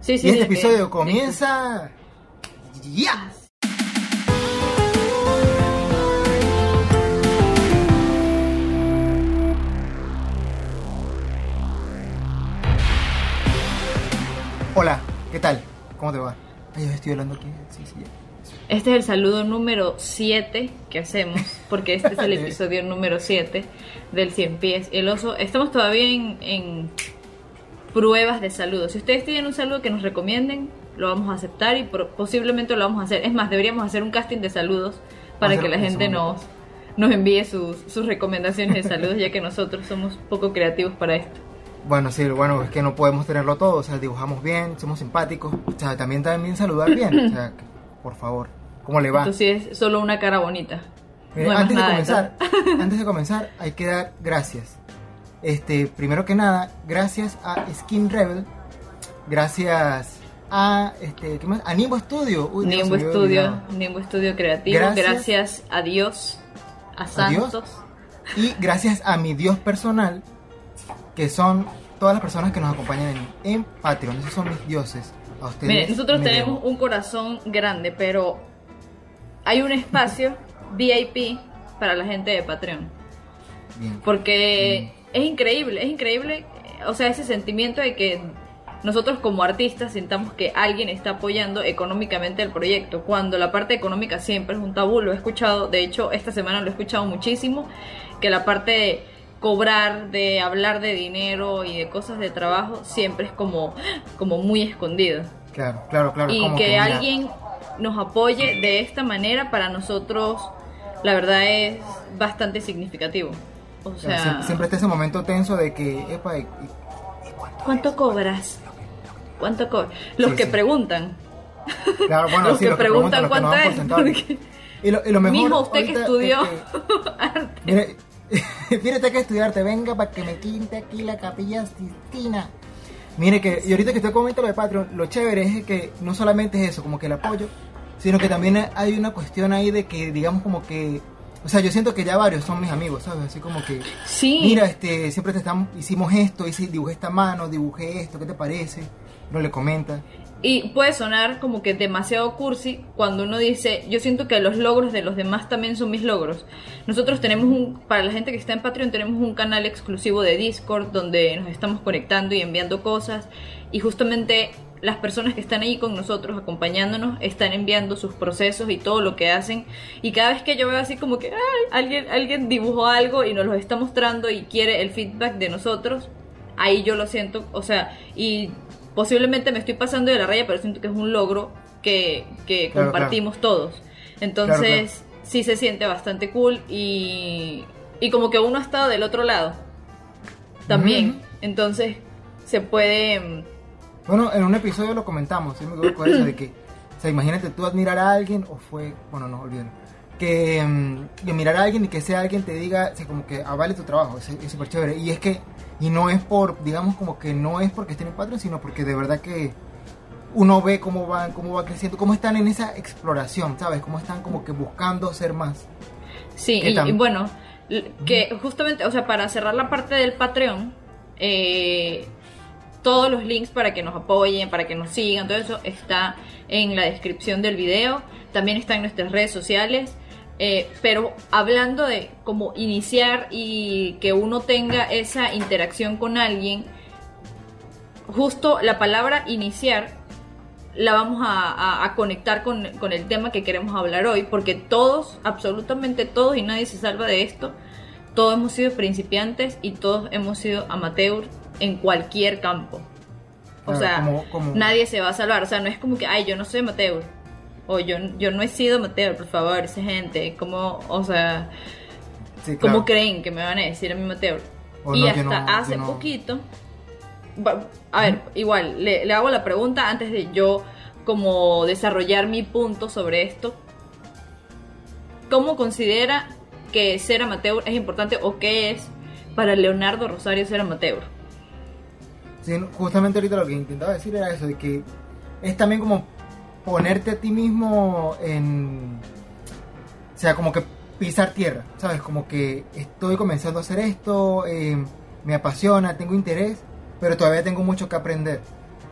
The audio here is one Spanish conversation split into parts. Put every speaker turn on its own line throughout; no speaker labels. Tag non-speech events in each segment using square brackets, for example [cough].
Sí, sí,
y este
sí,
episodio comienza... ¡Ya! Hola, ¿qué tal? ¿Cómo te va? Ay, yo estoy hablando aquí. Sí, sí, ya.
Este es el saludo número 7 que hacemos, porque este es el [laughs] episodio número 7 del 100 pies. El oso, estamos todavía en, en pruebas de saludos. Si ustedes tienen un saludo que nos recomienden, lo vamos a aceptar y posiblemente lo vamos a hacer. Es más, deberíamos hacer un casting de saludos para que la gente nos, nos envíe sus, sus recomendaciones de saludos, ya que nosotros somos poco creativos para esto.
Bueno, sí, bueno, es que no podemos tenerlo todo, o sea, dibujamos bien, somos simpáticos, o sea, también también saludar bien, o sea, por favor, ¿cómo le va?
Entonces es solo una cara bonita. No
antes de comenzar, [laughs] antes de comenzar, hay que dar gracias. Este, primero que nada, gracias a Skin Rebel, gracias a este, ¿qué más? A Nimbo Studio. Uy, Dios,
Nimbo
había
Studio. Nimbo Studio Creativo,
Gracias.
gracias, a Dios, a
¿A Dios?
Santos.
Y gracias a mi Dios personal, que son todas las personas que nos acompañan en, en Patreon. Esos son mis dioses. A ustedes.
Miren, nosotros tenemos
debo.
un corazón grande, pero hay un espacio [laughs] VIP para la gente de Patreon.
Bien.
Porque es increíble, es increíble, o sea, ese sentimiento de que nosotros como artistas sintamos que alguien está apoyando económicamente el proyecto, cuando la parte económica siempre es un tabú, lo he escuchado, de hecho esta semana lo he escuchado muchísimo, que la parte de cobrar, de hablar de dinero y de cosas de trabajo siempre es como, como muy escondido.
Claro, claro, claro.
y
como
que, alguien nos apoye de esta manera para nosotros, la verdad es bastante significativo. O
sea,
sea,
sie- siempre está ese momento tenso de que, epa, y- y-
¿Cuánto cobras? ¿Cuánto cobras? Los
Sí,
que
sí.
preguntan.
Claro, bueno, [laughs]
los
sí,
que
los
preguntan
que
cuánto es. [laughs] porque-
Y lo, y lo mejor.
Mijo, usted que estudió
es [laughs]
arte.
que- mire, mire, usted que estudiarte, venga para que me quinte aquí la capilla Sistina. Mire que, y ahorita que usted comenta lo de Patreon, lo chévere es que no solamente es eso, como que el apoyo, sino que también hay una cuestión ahí de que, digamos, como que. O sea, yo siento que ya varios son mis amigos, ¿sabes? Así como que.
Sí.
Mira, este, siempre te están, hicimos esto, hice, dibujé esta mano, dibujé esto, ¿qué te parece? No le comenta.
Y puede sonar como que demasiado cursi cuando uno dice, yo siento que los logros de los demás también son mis logros. Nosotros tenemos un, para la gente que está en Patreon, tenemos un canal exclusivo de Discord donde nos estamos conectando y enviando cosas. Y justamente las personas que están ahí con nosotros, acompañándonos, están enviando sus procesos y todo lo que hacen. Y cada vez que yo veo así como que "Ay, alguien, alguien dibujó algo y nos lo está mostrando y quiere el feedback de nosotros, ahí yo lo siento, o sea, y posiblemente me estoy pasando de la raya, pero siento que es un logro que, que
Claro,
compartimos todos. Entonces,
Claro,
sí se siente bastante cool y, y como que uno ha estado del otro lado también. Entonces, se puede...
Bueno, en un episodio lo comentamos, ¿sí? me acuerdo con eso de que, o sea, imagínate tú admirar a alguien, o fue, bueno, no, olvídalo, que, mm, que mirar a alguien y que sea alguien te diga, o sea, como que avale tu trabajo, es súper chévere. Y es que, y no es por, digamos, como que no es porque estén en Patreon, sino porque de verdad que uno ve cómo van, cómo va creciendo, cómo están en esa exploración, ¿sabes? Cómo están como que buscando ser más.
Sí,
¿Qué
y, y bueno, que justamente, o sea, para cerrar la parte del Patreon, eh, todos los links para que nos apoyen, para que nos sigan, todo eso está en la descripción del video, también está en nuestras redes sociales. eh, pero hablando de cómo iniciar y que uno tenga esa interacción con alguien, justo la palabra iniciar la vamos a, conectar con, con el tema que queremos hablar hoy, porque todos, absolutamente todos, y nadie se salva de esto, todos hemos sido principiantes y todos hemos sido amateur en cualquier campo. O
Claro,
sea,
como- como-
nadie se va a salvar. O sea, no es como que, ay, yo no soy amateur. O yo, yo no he sido amateur, por favor, esa gente. Como, o sea,
Sí,
¿cómo creen que me van a decir a mi amateur?
O
y
no,
hasta
no-
hace
no.
poquito. A ver, igual, le, le hago la pregunta antes de yo como desarrollar mi punto sobre esto. ¿Cómo considera que ser amateur es importante o qué es para Leonardo Rosario ser amateur?
Justamente ahorita lo que intentaba decir era eso, de que es también como ponerte a ti mismo en... O sea, como que pisar tierra, ¿sabes? Como que estoy comenzando a hacer esto, eh, me apasiona, tengo interés, pero todavía tengo mucho que aprender.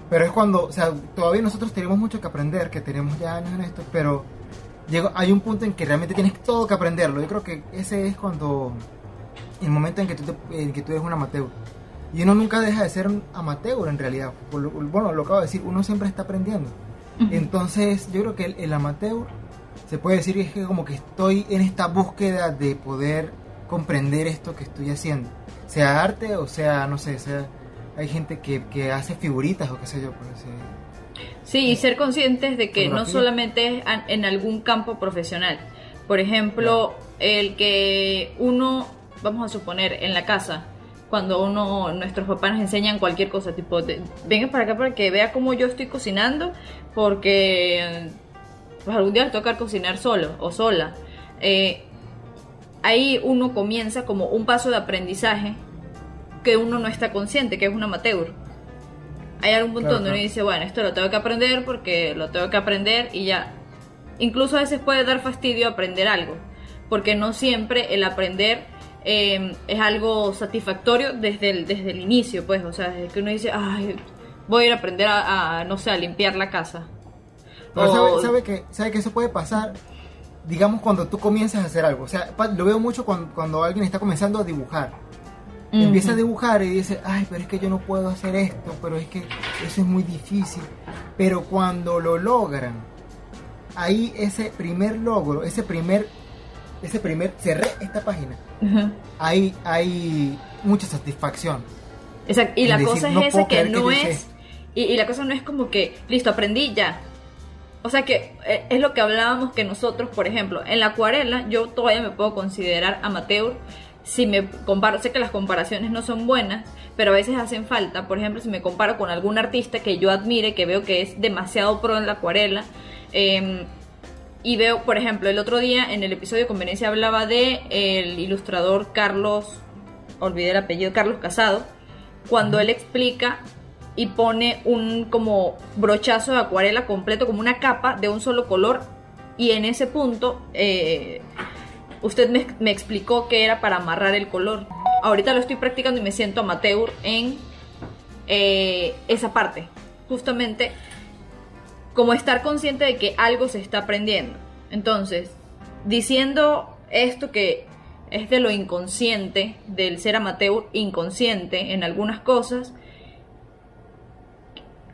Pero es cuando, o sea, todavía nosotros tenemos mucho que aprender, que tenemos ya años en esto, pero llega, hay un punto en que realmente tienes todo que aprenderlo. Yo creo que ese es cuando, el momento en que tú, en que tú eres un amateur. Y uno nunca deja de ser un amateur en realidad. Por Bueno, lo acabo de decir, uno siempre está aprendiendo. Entonces, yo creo que el, el amateur se puede decir que es que como que estoy en esta búsqueda de poder comprender esto que estoy haciendo. Sea arte o sea, no sé, sea, hay gente que, que hace figuritas o qué sé yo. Pues, eh,
Sí, y ser conscientes de que no solamente es en algún campo profesional. Por ejemplo, el que uno, vamos a suponer, en la casa, cuando uno, nuestros papás nos enseñan cualquier cosa, tipo, de- venga para acá para que vea cómo yo estoy cocinando, porque pues algún día le toca cocinar solo o sola. Eh, ahí uno comienza como un paso de aprendizaje que uno no está consciente, que es un amateur. Hay algún punto donde uno dice, bueno, esto lo tengo que aprender porque lo tengo que aprender y ya. Incluso a veces puede dar fastidio aprender algo, porque no siempre el aprender eh, es algo satisfactorio desde el, desde el inicio, pues, o sea, desde que uno dice, ay, voy a ir a aprender a, a, no sé, a limpiar la casa.
Pero
O-
sabe, sabe que, sabe que eso puede pasar, digamos, cuando tú comienzas a hacer algo. O sea, lo veo mucho cuando, cuando alguien está comenzando a dibujar. Empieza a dibujar y dice, ay, pero es que yo no puedo hacer esto, pero es que eso es muy difícil. Pero cuando lo logran, ahí ese primer logro, ese primer, ese primer, cerré esta página, ahí hay mucha satisfacción.
Exacto. Y la
decir,
cosa
no
es esa
puedo
que
que
no
hice
es. Y, y la cosa no es como que, listo, aprendí ya. O sea que eh, es lo que hablábamos que nosotros, por ejemplo, en la acuarela, yo todavía me puedo considerar amateur. Si me comparo, sé que las comparaciones no son buenas, pero a veces hacen falta. Por ejemplo, si me comparo con algún artista que yo admire, que veo que es demasiado pro en la acuarela, eh, y veo, por ejemplo, el otro día en el episodio de Conveniencia hablaba de el ilustrador Carlos, olvidé el apellido, Carlos Casado, cuando él explica y pone un como brochazo de acuarela completo, como una capa de un solo color, y en ese punto eh, usted me, me explicó que era para amarrar el color. Ahorita lo estoy practicando y me siento amateur en eh, esa parte. Justamente como estar consciente de que algo se está aprendiendo. Entonces, diciendo esto que es de lo inconsciente, del ser amateur inconsciente en algunas cosas,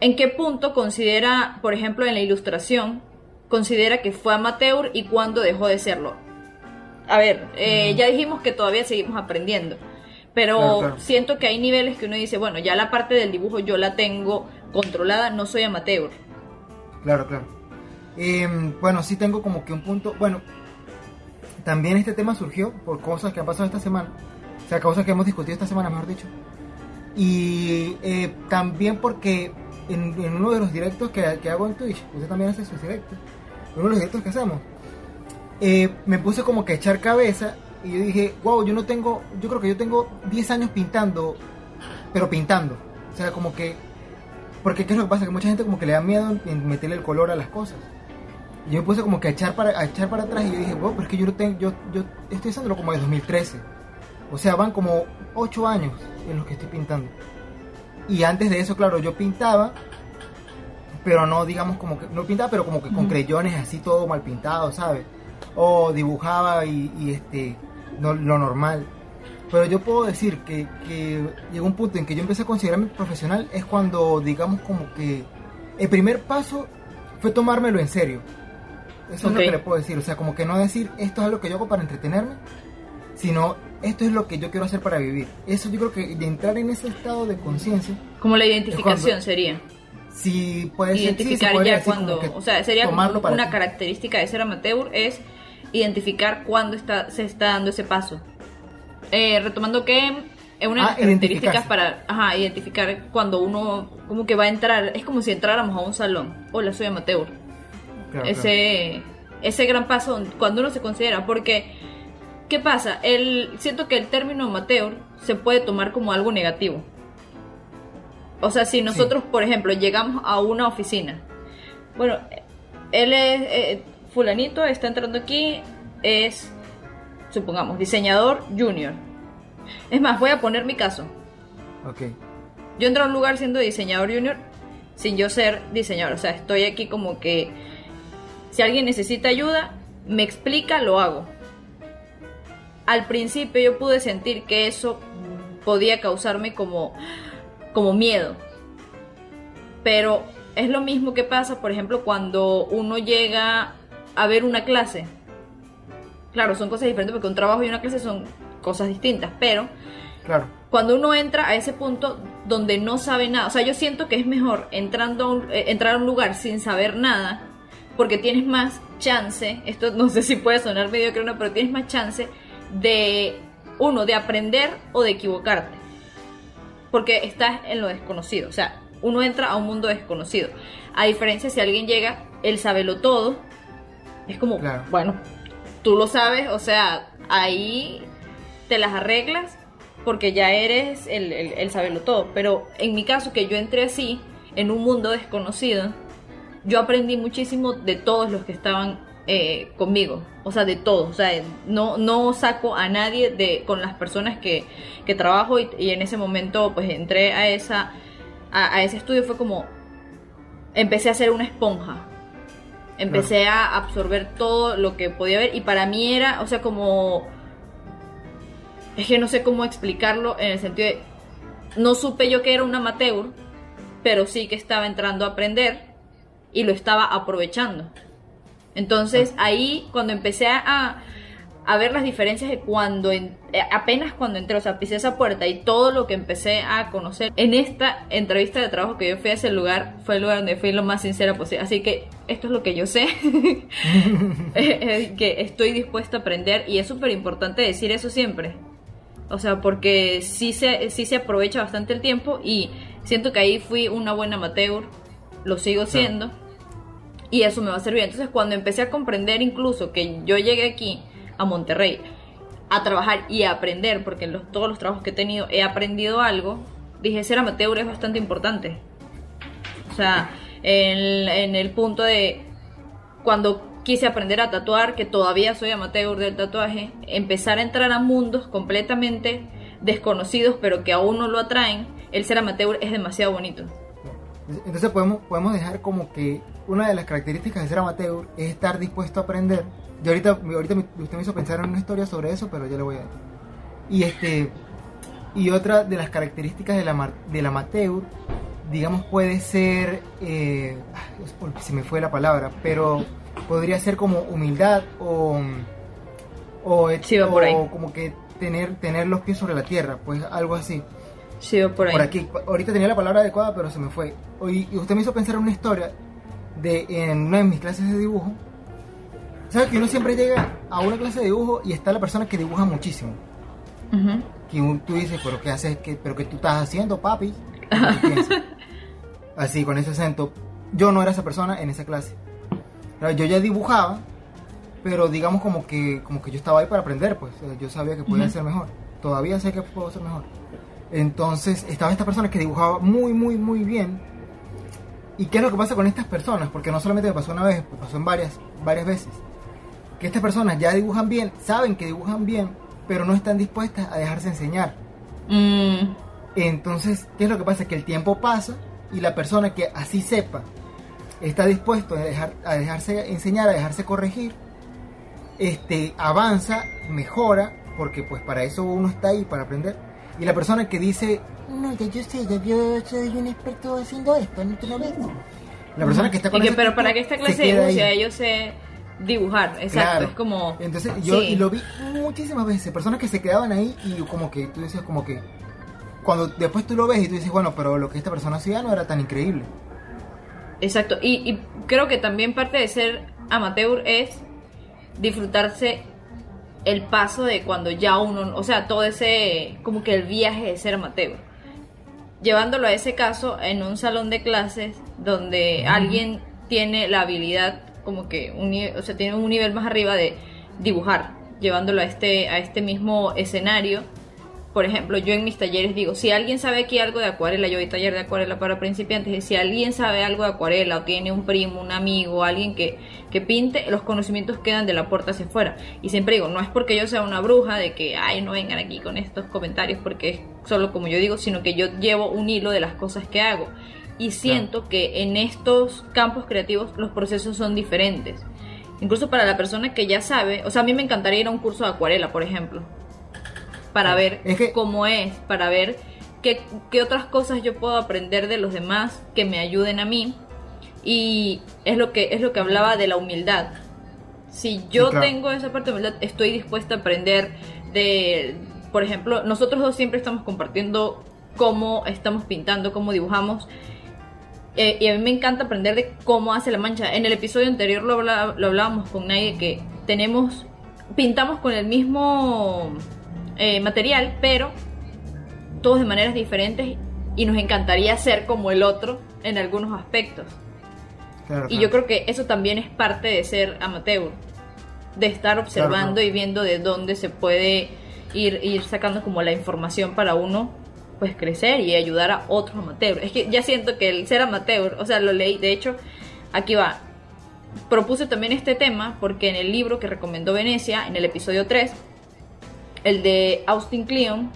¿en qué punto considera, por ejemplo, en la ilustración, considera que fue amateur y cuándo dejó de serlo? A ver, eh, ya dijimos que todavía seguimos aprendiendo, pero
Claro, claro.
siento que hay niveles que uno dice, bueno, ya la parte del dibujo yo la tengo controlada, no soy amateur.
Claro, claro. Em, bueno, sí tengo como que un punto. Bueno, también este tema surgió por cosas que han pasado esta semana. O sea, cosas que hemos discutido esta semana, mejor dicho. Y eh, también porque en, uno de los directos que, que hago en Twitch, usted también hace sus directos, uno de los directos que hacemos, eh, me puse como que a echar cabeza y yo dije, wow, yo no tengo, yo creo que yo tengo 10 años pintando, pero pintando. O sea, como que porque qué es lo que pasa, que mucha gente como que le da miedo en- meterle el color a las cosas. Yo me puse como que a echar para, a echar para atrás y yo dije, wow, pero es que yo, no tengo, yo, yo estoy haciéndolo como de 2013. O sea, van como 8 años en los que estoy pintando. Y antes de eso, claro, yo pintaba, pero no digamos como que, no pintaba, pero como que con creyones así todo mal pintado, ¿sabes? O dibujaba y, y, este, no, lo normal. Pero yo puedo decir que, que llegó un punto en que yo empecé a considerarme profesional es cuando, digamos, como que el primer paso fue tomármelo en serio. Eso es lo que le puedo decir. O sea, como que no decir esto es algo que yo hago para entretenerme, sino esto es lo que yo quiero hacer para vivir. Eso yo creo que de entrar en ese estado de conciencia,
Como la identificación
cuando-
sería.
si puede ser, sí, se
identificar ya cuando, o sea, sería como
tomarlo para
una
ti.
característica de ser amateur es identificar cuándo está, se está dando ese paso. Eh, retomando que es una de
Ah,
las características
identificarse.
para ajá, identificar cuando uno como que va a entrar, es como si entráramos a un salón. Hola, soy amateur.
Claro, claro.
ese, ese gran paso cuando uno se considera, porque ¿qué pasa? El, siento que el término amateur se puede tomar como algo negativo. O sea, si nosotros, por ejemplo, llegamos a una oficina, bueno, él es, eh, fulanito está entrando aquí, es, supongamos, diseñador junior. Es más, voy a poner mi caso.
Ok.
Yo entro a un lugar siendo diseñador junior sin yo ser diseñador. O sea, estoy aquí como que si alguien necesita ayuda, me explica, lo hago. Al principio yo pude sentir que eso podía causarme como, como miedo. Pero es lo mismo que pasa, por ejemplo, cuando uno llega a ver una clase. Claro, son cosas diferentes porque un trabajo y una clase son cosas distintas, pero
Claro.
cuando uno entra a ese punto donde no sabe nada, o sea, yo siento que es mejor entrando a un- eh, entrar a un lugar sin saber nada, porque tienes más chance, esto no sé si puede sonar mediocre o no, pero tienes más chance de, uno, de aprender o de equivocarte, porque estás en lo desconocido, o sea, uno entra a un mundo desconocido, a diferencia si alguien llega, él sabelo todo, es como,
Claro.
bueno, tú lo sabes, o sea, ahí te las arreglas porque ya eres el, el, el saberlo todo. Pero en mi caso, que yo entré así, en un mundo desconocido, yo aprendí muchísimo de todos los que estaban eh, conmigo. O sea, de todos. O sea, no, no saco a nadie de con las personas que, que trabajo y, en ese momento pues entré a, esa, a ese estudio. Fue como, empecé a ser una esponja. Empecé a absorber todo lo que podía ver y para mí era, o sea, como es que no sé cómo explicarlo en el sentido de no supe yo que era un amateur, pero sí que estaba entrando a aprender y lo estaba aprovechando. Entonces ahí cuando empecé a, a ver las diferencias de cuando en- eh, apenas cuando entré, o sea, pisé esa puerta y todo lo que empecé a conocer en esta entrevista de trabajo que yo fui a ese lugar fue el lugar donde fui lo más sincera posible. Así que esto es lo que yo sé, [laughs] [laughs] que estoy dispuesta a aprender y es súper importante decir eso siempre. O sea, porque sí se, sí se aprovecha bastante el tiempo y siento que ahí fui una buena amateur, lo sigo siendo y eso me va a servir. Entonces, cuando empecé a comprender incluso que yo llegué aquí a Monterrey a trabajar y a aprender, porque en los, todos los trabajos que he tenido he aprendido algo, dije, ser amateur es bastante importante. O sea, en, en el punto de cuando quise aprender a tatuar, que todavía soy amateur del tatuaje, empezar a entrar a mundos completamente desconocidos, pero que aún no lo atraen, el ser amateur es demasiado bonito.
Entonces podemos, podemos dejar como que una de las características de ser amateur es estar dispuesto a aprender. Yo ahorita, ahorita me- usted me hizo pensar en una historia sobre eso, pero yo le voy a decir. Y este y otra de las características del, ama- del amateur, digamos, puede ser, eh, ah, se me fue la palabra, pero podría ser como humildad o, o,
Sí, va por
o
ahí.
como que tener, tener los pies sobre la tierra, pues algo así
Sí, va por ahí.
por aquí. Ahorita tenía la palabra adecuada, pero se me fue. Y y usted me hizo pensar en una historia de en una de mis clases de dibujo. ¿Sabes que uno siempre llega a una clase de dibujo y está la persona que dibuja muchísimo?
Ujú.
Que un- tú dices, pero ¿qué haces? ¿Qué, ¿Pero qué tú estás haciendo, papi? [laughs] Así, con ese acento. Yo no era esa persona en esa clase. Yo ya dibujaba, pero digamos como que, como que yo estaba ahí para aprender, pues. Yo sabía que podía
Ujú.
ser mejor. Todavía sé que puedo ser mejor. Entonces, estaba esta persona que dibujaba muy, muy, muy bien. ¿Y qué es lo que pasa con estas personas? Porque no solamente me pasó una vez, me pasó en varias, varias veces. Que estas personas ya dibujan bien, saben que dibujan bien, pero no están dispuestas a dejarse enseñar.
Mm,
Entonces, ¿qué es lo que pasa? Que el tiempo pasa y la persona que así sepa está dispuesto a, dejar, a dejarse enseñar, a dejarse corregir, este, avanza, mejora, porque pues para eso uno está ahí, para aprender. Y la persona que dice, no, ya yo sé, ya yo soy un experto haciendo esto, ¿no tú no ves? La persona que está con
y que,
ese
pero para que esta
se
clase
ahí.
sea yo sé dibujar, exacto,
Claro.
es como...
Entonces yo
Sí.
y lo vi muchísimas veces, personas que se quedaban ahí y como que tú decías como que cuando después tú lo ves y tú dices, bueno, pero lo que esta persona hacía no era tan increíble.
Exacto, y, y creo que también parte de ser amateur es disfrutarse el paso de cuando ya uno, o sea, todo ese, como que el viaje de ser amateur. Llevándolo a ese caso en un salón de clases donde alguien tiene la habilidad, como que, un, o sea, tiene un nivel más arriba de dibujar, llevándolo a este, a este mismo escenario. Por ejemplo, yo en mis talleres digo, si alguien sabe aquí algo de acuarela, yo doy taller de acuarela para principiantes, y si alguien sabe algo de acuarela o tiene un primo, un amigo, alguien que, que pinte, los conocimientos quedan de la puerta hacia afuera. Y siempre digo, no es porque yo sea una bruja de que, ay, no vengan aquí con estos comentarios, porque es solo como yo digo, sino que yo llevo un hilo de las cosas que hago. Y siento que en estos campos creativos los procesos son diferentes. Incluso para la persona que ya sabe, o sea, a mí me encantaría ir a un curso de acuarela, por ejemplo, para ver cómo es, para ver qué, qué otras cosas yo puedo aprender de los demás que me ayuden a mí. Y es lo que, es lo que hablaba de la humildad. Si yo tengo esa parte de humildad, estoy dispuesta a aprender de, por ejemplo, nosotros dos siempre estamos compartiendo cómo estamos pintando, cómo dibujamos. Eh, y a mí me encanta aprender de cómo hace la mancha. En el episodio anterior lo, lo hablábamos con nadie que tenemos, pintamos con el mismo eh, material, pero todos de maneras diferentes y nos encantaría ser como el otro en algunos aspectos. y yo creo que eso también es parte de ser amateur, de estar observando y viendo de dónde se puede ir, ir sacando como la información para uno pues crecer y ayudar a otros amateurs. Es que ya siento que el ser amateur, o sea, lo leí, de hecho, aquí va. Propuse también este tema porque en el libro que recomendó Venecia, en el episodio 3, el de Austin Kleon,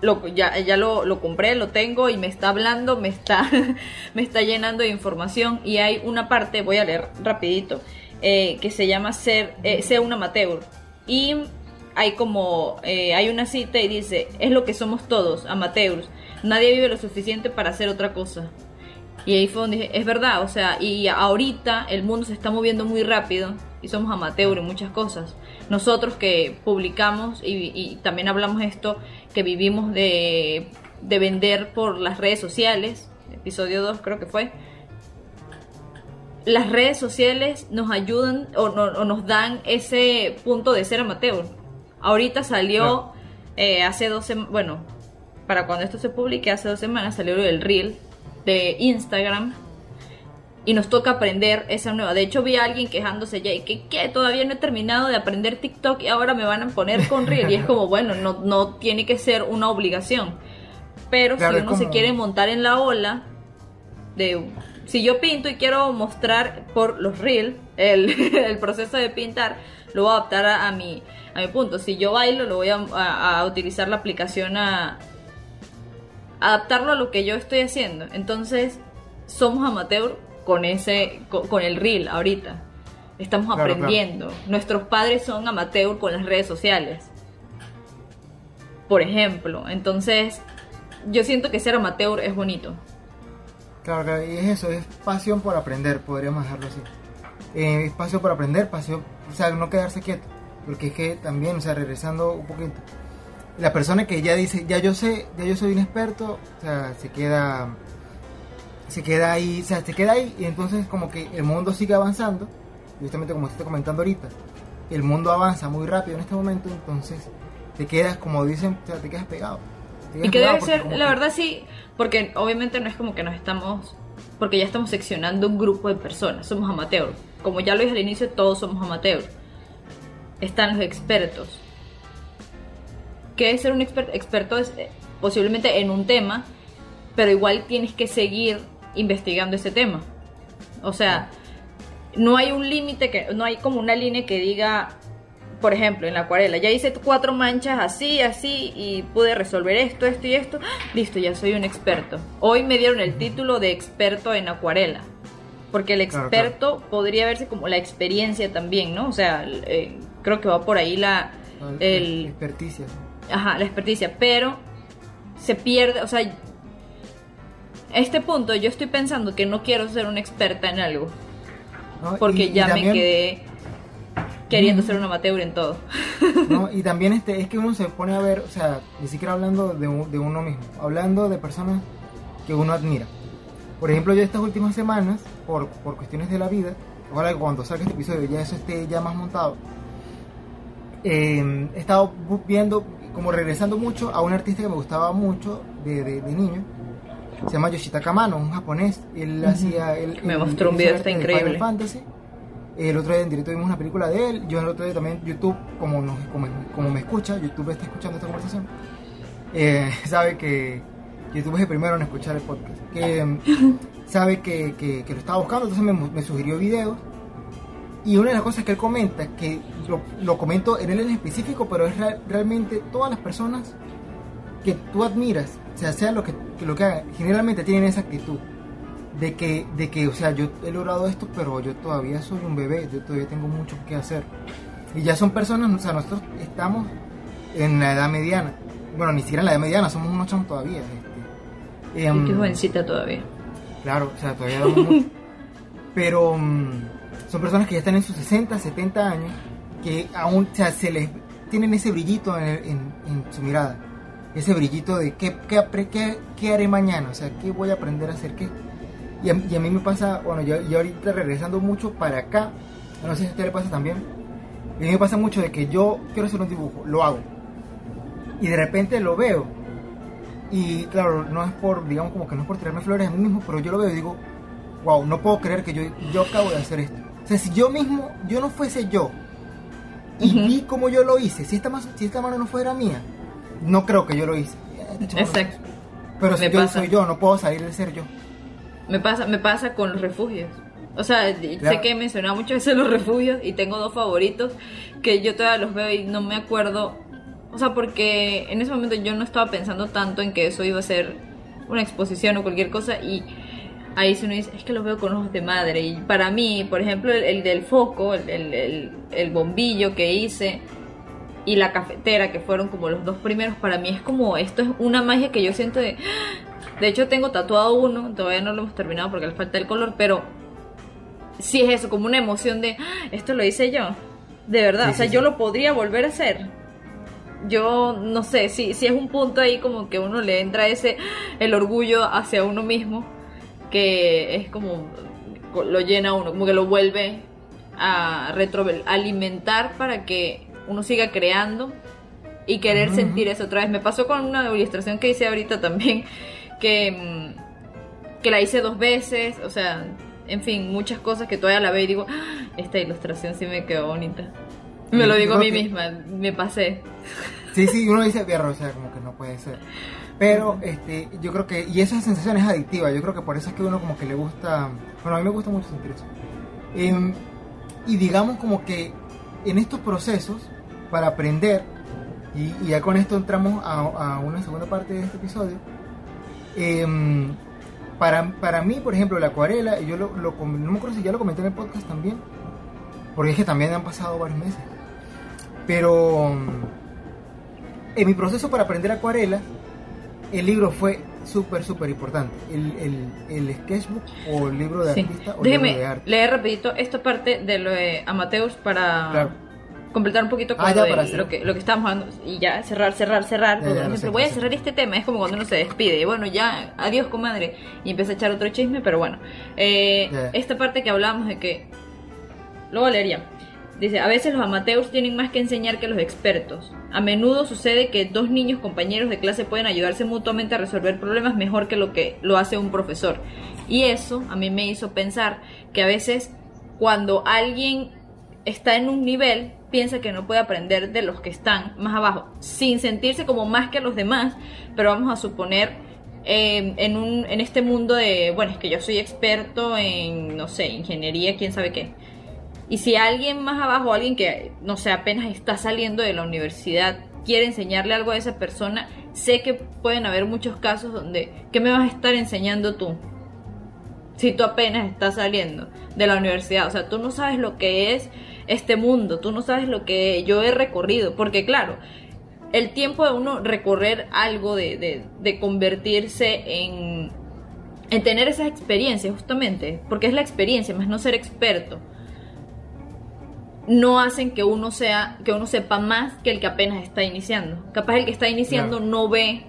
lo, ya, ya lo, lo, compré, lo tengo y me está hablando, me está, [laughs] me está llenando de información y hay una parte, voy a leer rapidito, eh, que se llama ser, eh, ser un amateur. Y hay como, eh, hay una cita y dice, es lo que somos todos, amateurs. Nadie vive lo suficiente para hacer otra cosa. Y ahí fue donde dije, es verdad, o sea, y ahorita el mundo se está moviendo muy rápido y somos amateurs en muchas cosas. Nosotros que publicamos y, también hablamos esto, que vivimos de, de vender por las redes sociales, episodio 2 creo que fue, las redes sociales nos ayudan o, o, nos dan ese punto de ser amateur. Ahorita salió eh, hace dos semanas, bueno, para cuando esto se publique, hace dos semanas salió el reel de Instagram y nos toca aprender esa nueva. De hecho, vi a alguien quejándose ya y que, ¿qué? Todavía no he terminado de aprender TikTok y ahora me van a poner con reel. y es como, bueno, no, no tiene que ser una obligación. Pero si uno se quiere montar en la ola de si yo pinto y quiero mostrar por los reels el, [laughs] el proceso de pintar, lo voy a adaptar a, mi, a mi punto. Si yo bailo, lo voy a, utilizar la aplicación a, adaptarlo a lo que yo estoy haciendo. Entonces, somos amateur con ese con, el reel ahorita. Estamos aprendiendo. Nuestros padres son amateur con las redes sociales. Por ejemplo, entonces yo siento que ser amateur es bonito.
Claro, y es eso, es pasión por aprender, podríamos dejarlo así. Eh, es pasión por aprender, pasión, o sea, no quedarse quieto, porque es que también, o sea, regresando un poquito, la persona que ya dice, ya yo sé, ya yo soy un experto, o sea, se queda, se queda ahí, o sea, se queda ahí y entonces como que el mundo sigue avanzando, justamente como estoy comentando ahorita, el mundo avanza muy rápido en este momento, entonces te quedas, como dicen, o sea, te quedas pegado.
y que debe ser, la verdad sí, porque obviamente no es como que nos estamos, porque ya estamos seccionando un grupo de personas, somos amateurs. Como ya lo dije al inicio, todos somos amateurs. Están los expertos. ¿Qué es ser un experto? Experto es eh, posiblemente en un tema, pero igual tienes que seguir investigando ese tema. O sea, no hay un límite que no hay como una línea que diga por ejemplo, en la acuarela, ya hice cuatro manchas así, así, y pude resolver esto, esto y esto, listo, ya soy un experto. Hoy me dieron el título de experto en acuarela, porque el experto podría verse como la experiencia también, ¿no? O sea, eh, creo que va por ahí la...
Ah, el, experticia.
Ajá, la experticia, pero se pierde, o sea, a este punto yo estoy pensando que no quiero ser una experta en algo, porque ya me quedé queriendo ser un amateur en todo.
No, [laughs] y también este, es que uno se pone a ver, o sea, ni siquiera hablando de, de uno mismo, hablando de personas que uno admira. Por ejemplo, yo estas últimas semanas, por, por cuestiones de la vida, ahora cuando salga este episodio ya eso esté ya más montado, eh, he estado viendo, como regresando mucho a un artista que me gustaba mucho de, de, niño, se llama Yoshitaka Mano, un japonés, él hacía... Él,
me mostró un video, está increíble.
Fantasy, el otro día en directo vimos una película de él. Yo el otro día también, YouTube, como, como, me escucha, YouTube está escuchando esta conversación, eh, [laughs] sabe que YouTube es el primero en escuchar el podcast. Que [laughs] sabe que, que, lo estaba buscando, entonces me, me, sugirió videos. Y una de las cosas que él comenta, que lo, lo comento en él en específico, pero es realmente todas las personas que tú admiras, o sea, sea lo que, lo que hagan, generalmente tienen esa actitud. de que, de que, o sea, yo he logrado esto, pero yo todavía soy un bebé, yo todavía tengo mucho que hacer. Y ya son personas, o sea, nosotros estamos en la edad mediana. Bueno, ni siquiera en la edad mediana, somos unos chamos todavía. Este.
Y
Em,
qué jovencita todavía.
Claro, o sea, todavía damos mucho. [laughs] Pero mm, son personas que ya están en sus 60, 70 años, que aún, o sea, se les tienen ese brillito en, en- su mirada. Ese brillito de qué, qué, qué- qué haré mañana, o sea, qué voy a aprender a hacer, qué. Y a, y a mí me pasa, bueno, yo, yo ahorita regresando mucho para acá, no sé si a usted le pasa también, a mí me pasa mucho de que yo quiero hacer un dibujo, lo hago. Y de repente lo veo. Y claro, no es por, digamos, como que no es por tirarme flores a mí mismo, pero yo lo veo y digo, wow, no puedo creer que yo, yo acabo de hacer esto. O sea, si yo mismo, yo no fuese yo, y vi cómo yo lo hice, si esta, si esta mano no fuera mía, no creo que yo lo hice.
Exacto.
Pero si
Me
yo
pasa.
soy yo, no puedo salir de ser yo.
Me pasa, me pasa con los refugios. O sea, sé que he mencionado muchas veces los refugios y tengo dos favoritos que yo todavía los veo y no me acuerdo. O sea, porque en ese momento yo no estaba pensando tanto en que eso iba a ser una exposición o cualquier cosa y ahí se uno dice, es que los veo con ojos de madre. Y para mí, por ejemplo, el, el del foco, el, el- bombillo que hice y la cafetera, que fueron como los dos primeros, para mí es como, esto es una magia que yo siento de... De hecho, tengo tatuado uno, todavía no lo hemos terminado porque le falta el color, pero sí es eso, como una emoción de, "Ah, esto lo hice yo, de verdad,
Sí,
o sea,
sí,
yo
sí.
lo podría volver a hacer. Yo no sé, si, si es un punto ahí como que uno le entra ese, el orgullo hacia uno mismo, que es como, lo llena uno, como que lo vuelve a retroalimentar para que uno siga creando y querer sentir eso otra vez. Me pasó con una ilustración que hice ahorita también, que, mm, que la hice dos veces, o sea, en fin, muchas cosas que todavía la veo y digo, "Ah, esta ilustración sí me quedó bonita. Me lo
yo
digo a mí
que-
misma, me pasé.
Sí, sí, uno dice, "Perro", o sea, como que no puede ser. Pero este, yo creo que, y esa sensación es adictiva, yo creo que por eso es que uno como que le gusta, bueno, a mí me gusta mucho sentir eso. Em, y digamos como que en estos procesos, para aprender, y, y ya con esto entramos a, a una segunda parte de este episodio, em, para, para mí, por ejemplo, la acuarela, yo lo, lo no me acuerdo si ya lo comenté en el podcast también, porque es que también han pasado varios meses. Pero mm, en mi proceso para aprender acuarela, el libro fue súper, súper importante. El, el, el sketchbook o el libro de
Sí.
artista o el libro de
Déjeme
arte.
leer rapidito esta parte de lo de Amateus para
Claro.
completar un poquito con
Ah, ya,
lo, de lo, que, lo que estábamos hablando y ya cerrar, cerrar, cerrar.
Ya, ya, sé,
voy a cerrar este tema, es como cuando uno se despide. Y bueno, ya, adiós comadre. Y empieza a echar otro chisme, pero bueno. Eh. Esta parte que hablábamos de que... Lo voy a leer ya. Dice, a veces los amateurs tienen más que enseñar que los expertos. A menudo sucede que dos niños compañeros de clase pueden ayudarse mutuamente a resolver problemas mejor que lo que lo hace un profesor. Y eso a mí me hizo pensar que a veces cuando alguien está en un nivel piensa que no puede aprender de los que están más abajo, sin sentirse como más que los demás, pero vamos a suponer eh, en, un, en este mundo de, bueno, es que yo soy experto en, no sé, ingeniería, quién sabe qué. Y si alguien más abajo, alguien que, no sé, apenas está saliendo de la universidad, quiere enseñarle algo a esa persona, sé que pueden haber muchos casos donde, ¿qué me vas a estar enseñando tú? Si tú apenas estás saliendo de la universidad, o sea, tú no sabes lo que es este mundo, tú no sabes lo que yo he recorrido, porque claro, el tiempo de uno recorrer algo, de, de, de convertirse en, en tener esa experiencia, justamente, porque es la experiencia, más no ser experto no hacen que uno sea que uno sepa más que el que apenas está iniciando. Capaz el que está iniciando
Claro.
no ve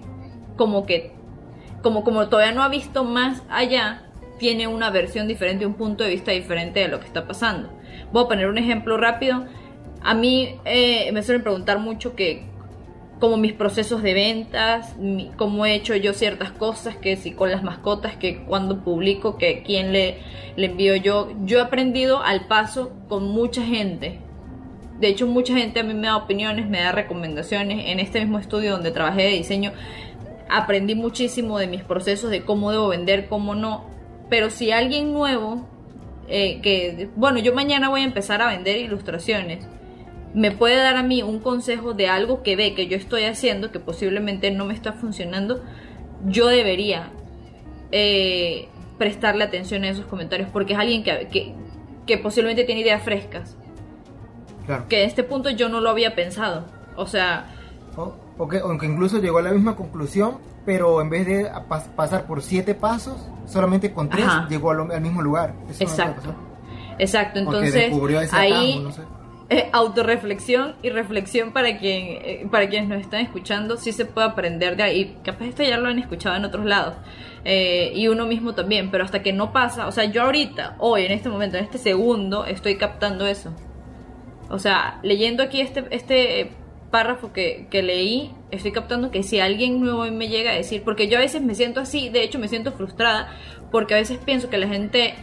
como que como como todavía no ha visto más allá, tiene una versión diferente, un punto de vista diferente de lo que está pasando. Voy a poner un ejemplo rápido. A mí eh, me suelen preguntar mucho que como mis procesos de ventas, mi- cómo he hecho yo ciertas cosas, que si con las mascotas, que cuando publico, que quién le, le envío yo. Yo he aprendido al paso con mucha gente. De hecho, mucha gente a mí me da opiniones, me da recomendaciones. En este mismo estudio donde trabajé de diseño, aprendí muchísimo de mis procesos, de cómo debo vender, cómo no. Pero si alguien nuevo, eh, que, bueno, yo mañana voy a empezar a vender ilustraciones, me puede dar a mí un consejo de algo que ve que yo estoy haciendo, que posiblemente no me está funcionando, yo debería eh, prestarle atención a esos comentarios porque es alguien que, que, que posiblemente tiene ideas frescas.
Claro.
Que en este punto yo no lo había pensado. O sea,
O, o que, o que incluso llegó a la misma conclusión, pero en vez de pas- pasar por siete pasos, solamente con tres
Ajá.
llegó al, al mismo lugar. Eso
exacto. Exacto, entonces ahí
atajo, no sé.
Eh, autorreflexión y reflexión para quien eh, para quienes nos están escuchando sí se puede aprender de ahí. Capaz esto ya lo han escuchado en otros lados eh, y uno mismo también pero hasta que no pasa o sea yo ahorita hoy en este momento en este segundo estoy captando eso. O sea leyendo aquí este este eh, párrafo que, que leí estoy captando que si alguien nuevo me llega a decir porque yo a veces me siento así de hecho me siento frustrada porque a veces pienso que la gente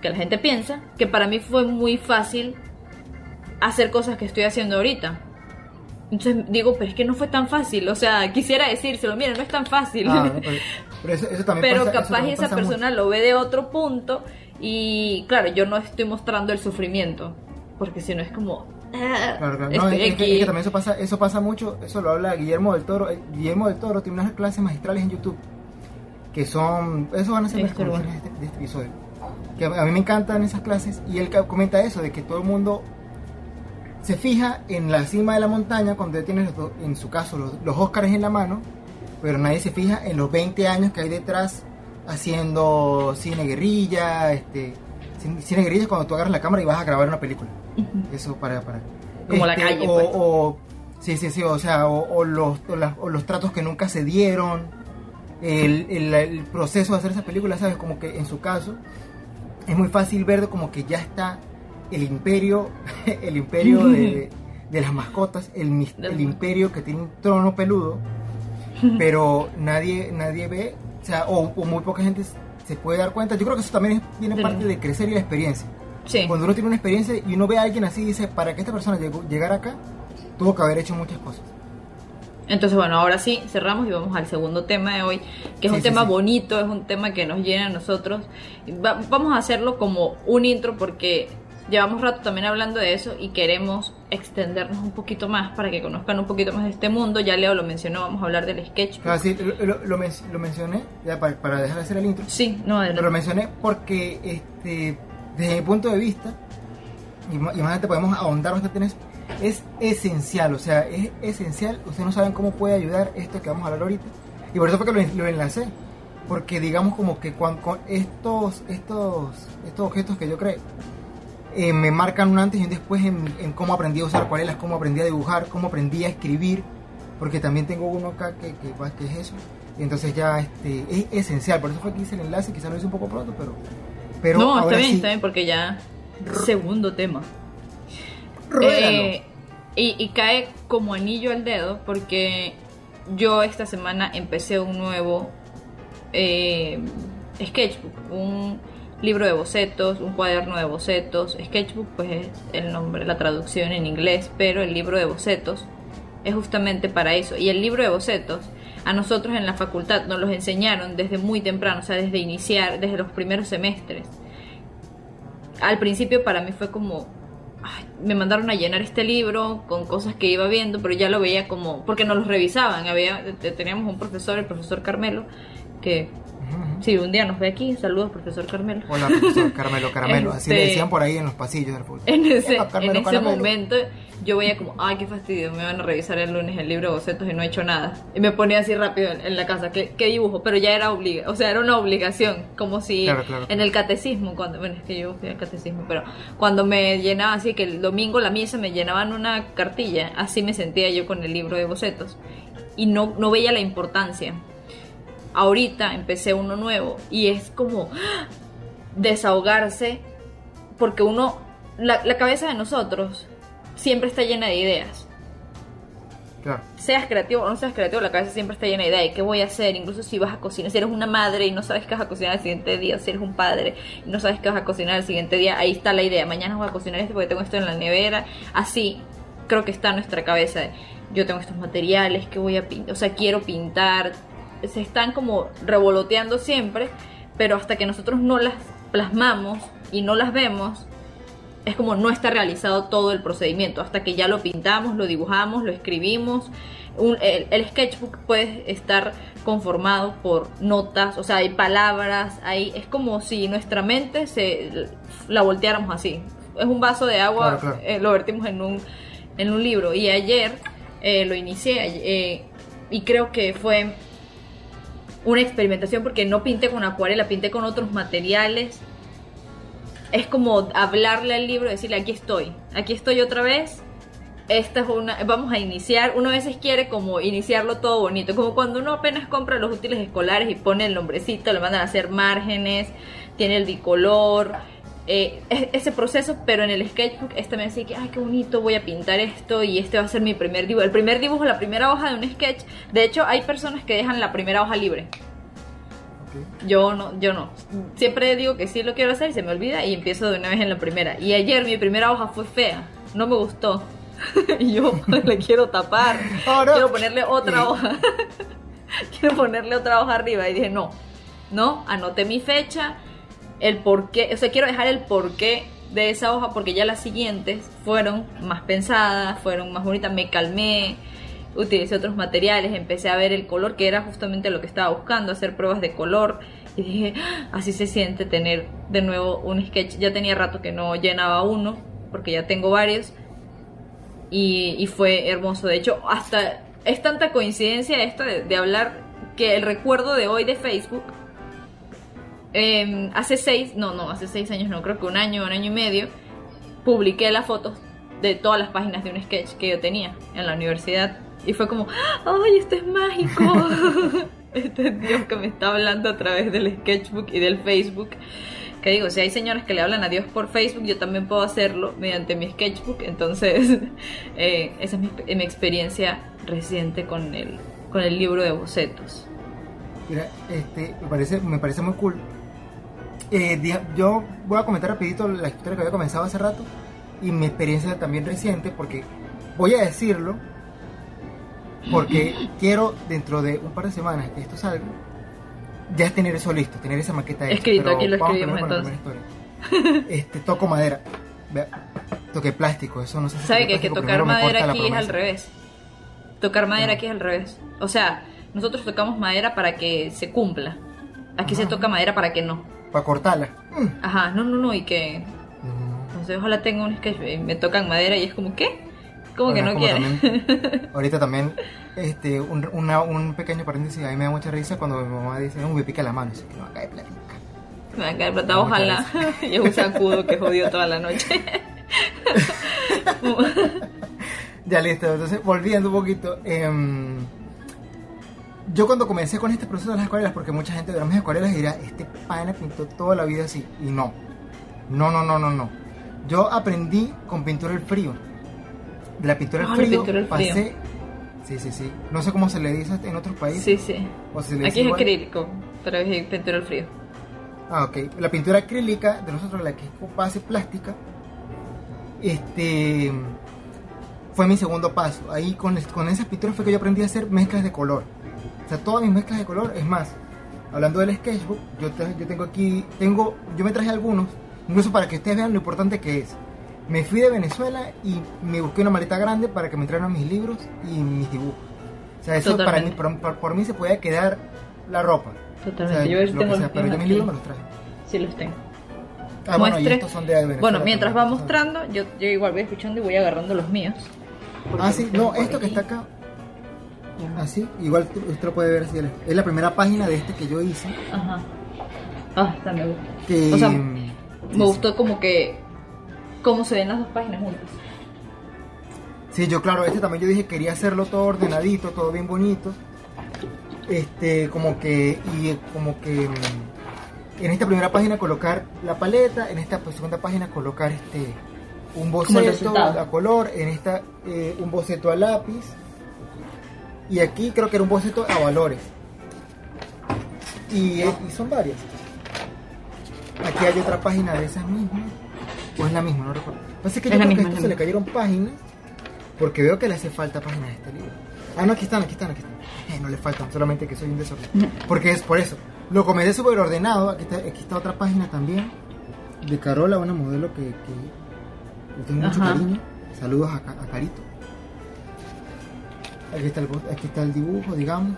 que la gente piensa que para mí fue muy fácil hacer cosas que estoy haciendo ahorita. Entonces digo, pero es que no fue tan fácil. O sea, quisiera decírselo, mira, no es tan fácil.
Ah, [laughs] pero, eso, eso también
pero
pasa- eso
capaz
también
esa
pasa mucho.
persona lo ve de otro punto y claro, yo no estoy mostrando el sufrimiento. Porque si no es como... ah,
Claro, claro. No, es, es que, es que también eso pasa, eso pasa mucho, eso lo habla Guillermo del Toro. Eh, Guillermo del Toro tiene unas clases magistrales en YouTube que son, eso van a ser las conclusiones de este, de este episodio. Que a, mí me encantan esas clases y él comenta eso, de que todo el mundo se fija en la cima de la montaña cuando ya tienes, los en su caso, los, los Óscares en la mano, pero nadie se fija en los 20 años que hay detrás haciendo cine guerrilla, este, cine, guerrilla es cuando tú agarras la cámara y vas a grabar una película. Eso para... para
Como la calle,
O,
pues.
o- sí, sí, sí, o sea, o, o los, o, o los tratos que nunca se dieron, el, el- el proceso de hacer esa película, ¿sabes? Como que en su caso es muy fácil ver como que ya está el imperio, [laughs] el imperio de, de las mascotas, el, el imperio que tiene un trono peludo, [laughs] pero nadie, nadie ve, o sea, o, o muy poca gente se puede dar cuenta. Yo creo que eso también es- viene parte de crecer y la experiencia.
Sí.
Cuando uno tiene una experiencia y uno ve a alguien así, dice, para que esta persona llegó, llegara acá, tuvo que haber hecho muchas cosas.
Entonces, bueno, ahora sí, cerramos y vamos al segundo tema de hoy, que es
Sí,
un
sí,
tema
sí.
bonito, es un tema que nos llena a nosotros. Va- vamos a hacerlo como un intro porque llevamos rato también hablando de eso y queremos extendernos un poquito más para que conozcan un poquito más de este mundo. Ya Leo lo mencionó, vamos a hablar del sketch.
Claro, sí, lo, lo- lo men- lo mencioné, ya para, para dejar de hacer el intro,
Sí, no,
pero lo mencioné porque este, desde mi punto de vista, y, más adelante podemos ahondar bastante en eso, es esencial, o sea, es esencial, ustedes no saben cómo puede ayudar esto que vamos a hablar ahorita, y por eso fue que lo, lo enlacé, porque digamos como que con estos, estos, estos objetos que yo creo, eh, me marcan un antes y un después en, en cómo aprendí a usar acuarelas, cómo aprendí a dibujar, cómo aprendí a escribir, porque también tengo uno acá que, que, que es eso. Y entonces ya este, es esencial, por eso fue que hice el enlace, quizá lo hice un poco pronto, pero... pero
no, está bien,
sí,
está bien, porque ya. Segundo tema. Eh, y, y cae como anillo al dedo porque yo esta semana empecé un nuevo eh, sketchbook, un libro de bocetos, un cuaderno de bocetos. Sketchbook pues es el nombre, la traducción en inglés, pero el libro de bocetos es justamente para eso. Y el libro de bocetos a nosotros en la facultad nos los enseñaron desde muy temprano, o sea, desde iniciar, desde los primeros semestres al principio para mí fue como me mandaron a llenar este libro con cosas que iba viendo pero ya lo veía como porque nos los revisaban teníamos un profesor el profesor Carmelo que Si un día nos ve aquí saludos profesor Carmelo
Hola, profesor Carmelo Caramelo, así le
Este-
decían por ahí en los pasillos del fútbol.
en ese,
Epa, Carmelo
en ese
Caramelo.
momento yo veía como, ay, qué fastidio, me van a revisar el lunes el libro de bocetos y no he hecho nada. Y me ponía así rápido en, en la casa, ¿qué, qué dibujo? Pero ya era obliga, o sea, era una obligación, como si
Claro, claro,
en el catecismo, cuando, bueno, es que yo fui al catecismo, pero cuando me llenaba así, que el domingo la misa me llenaban una cartilla, así me sentía yo con el libro de bocetos. Y no, no veía la importancia. Ahorita empecé uno nuevo y es como ¡ah! desahogarse porque uno, la, la cabeza de nosotros siempre está llena de ideas.
Claro.
Seas creativo o no seas creativo, la cabeza siempre está llena de ideas de qué voy a hacer, incluso si vas a cocinar, si eres una madre y no sabes qué vas a cocinar el siguiente día, si eres un padre y no sabes qué vas a cocinar el siguiente día, ahí está la idea, mañana voy a cocinar esto porque tengo esto en la nevera, así creo que está en nuestra cabeza, yo tengo estos materiales, que voy a pintar, o sea, quiero pintar, se están como revoloteando siempre, pero hasta que nosotros no las plasmamos y no las vemos, es como no está realizado todo el procedimiento, hasta que ya lo pintamos, lo dibujamos, lo escribimos. el, el, sketchbook puede estar conformado por notas, o sea, hay palabras, hay, es como si nuestra mente se la volteáramos así. Es un vaso de agua, eh, lo vertimos en un, en un libro. Y ayer eh, lo inicié eh, y creo que fue una experimentación porque no pinté con acuarela, pinté con otros materiales. Es como hablarle al libro, decirle aquí estoy, aquí estoy otra vez. Esta es una, vamos a iniciar. Uno a veces quiere como iniciarlo todo bonito, como cuando uno apenas compra los útiles escolares y pone el nombrecito, le mandan a hacer márgenes, tiene el bicolor, eh, ese proceso, pero en el sketchbook es también así que, ay, qué bonito, voy a pintar esto y este va a ser mi primer dibujo. El primer dibujo, la primera hoja de un sketch. De hecho, hay personas que dejan la primera hoja libre. Yo no, yo no. Siempre digo que sí lo quiero hacer y se me olvida y empiezo de una vez en la primera. Y ayer mi primera hoja fue fea, no me gustó. [laughs] y yo le quiero tapar. Quiero ponerle otra hoja. [laughs] quiero ponerle otra hoja arriba y dije, no, no, anoté mi fecha el porqué, o sea, quiero dejar el porqué de esa hoja porque ya las siguientes fueron más pensadas, fueron más bonitas, me calmé, utilicé otros materiales, empecé a ver el color, que era justamente lo que estaba buscando, hacer pruebas de color y dije, ah, así se siente tener de nuevo un sketch, ya tenía rato que no llenaba uno, porque ya tengo varios y, fue hermoso, de hecho, hasta es tanta coincidencia esto de hablar que el recuerdo de hoy de Facebook Em, hace seis, no, no, hace seis años no, creo que un año, un año y medio, publiqué las fotos de todas las páginas de un sketch que yo tenía en la universidad. Y fue como, ¡ay, esto es mágico! [laughs] este es Dios que me está hablando a través del sketchbook y del Facebook. Que digo, si hay señores que le hablan a Dios por Facebook, yo también puedo hacerlo mediante mi sketchbook. Entonces, [laughs] eh, esa es mi, mi, experiencia reciente con el, con el libro de bocetos.
Mira, este, me parece, me parece muy cool eh, yo voy a comentar rapidito la historia que había comenzado hace rato y mi experiencia también reciente porque voy a decirlo porque [clears throat] quiero dentro de un par de semanas que esto salga ya tener eso listo, tener esa maqueta
hecha. Escrito, aquí lo escribimos entonces.
Este, toco madera, toque plástico, eso no sé
si ¿Sabe que, que tocar madera aquí es al revés? Tocar madera aquí es al revés. O sea, nosotros tocamos madera para que se cumpla. Aquí se toca madera para que no
para cortarla.
Mm. Ajá, no, no, no, y que. No sé, ojalá tenga un sketch, me tocan madera y es como, ¿qué? Como que no quiere. [laughs]
ahorita también, este, un, una, un pequeño paréntesis, a mí me da mucha risa cuando mi mamá dice, no, me pica la mano, dice que no va a caer plata.
Me va a caer plata, ojalá. [laughs] y es un sacudo que jodió toda la noche. [laughs]
ya listo, entonces volviendo un poquito. Eh, yo cuando comencé con este proceso de las acuarelas, porque mucha gente de mis acuarelas dirá, este pana pintó toda la vida así. Y no. No, no, no, no, no. Yo aprendí con pintura al frío. De la pintura al frío, pasé. Sí, sí, sí. No sé cómo se le dice en otros países.
Sí, sí. Aquí es acrílico, pero es pintura al frío.
Ah, ok. La pintura acrílica de nosotros, la que es base plástica, este fue mi segundo paso. Ahí con, con esas pinturas fue que yo aprendí a hacer mezclas de color. O sea, todas mis mezclas de color, es más, hablando del sketchbook, yo, yo tengo aquí, tengo, yo me traje algunos, incluso para que ustedes vean lo importante que es. Me fui de Venezuela y me busqué una maleta grande para que me entraran mis libros y mis dibujos. O sea, eso para mí, por, mí se podía quedar la ropa.
Totalmente. yo tengo
pero yo mis libros me los traje.
Sí, los tengo.
Ah, bueno, y estos son de Venezuela.
Bueno, mientras va mostrando, yo, yo igual voy escuchando y voy agarrando los míos.
Ah, sí, no, esto que está acá Así, igual usted lo puede ver así. Es la primera página de este que yo hice.
Ajá. Ah, está me gusta. o sea, me gustó como que cómo se ven las dos páginas juntas.
Sí, yo claro, este también yo dije quería hacerlo todo ordenadito, todo bien bonito. Este, como que, y como que mm, en esta primera página colocar la paleta, en esta pues, segunda página colocar este un boceto a color, en esta eh, un boceto a lápiz y aquí creo que era un boceto a valores. Y, son varias. Aquí hay otra página de esas mismas. O es la misma, no recuerdo. Parece que yo creo que a esto se le cayeron páginas. Porque veo que le hace falta páginas a este libro. Ah, no, aquí están, aquí están, aquí están. [laughs] Eh, no le faltan, solamente que soy un desorden. Porque es por eso. Lo comencé súper ordenado. Aquí está, aquí está otra página también. De Carola, una modelo que, Le tengo mucho
Ajá.
cariño. Saludos a Carito. Aquí está, el, aquí está el dibujo, digamos.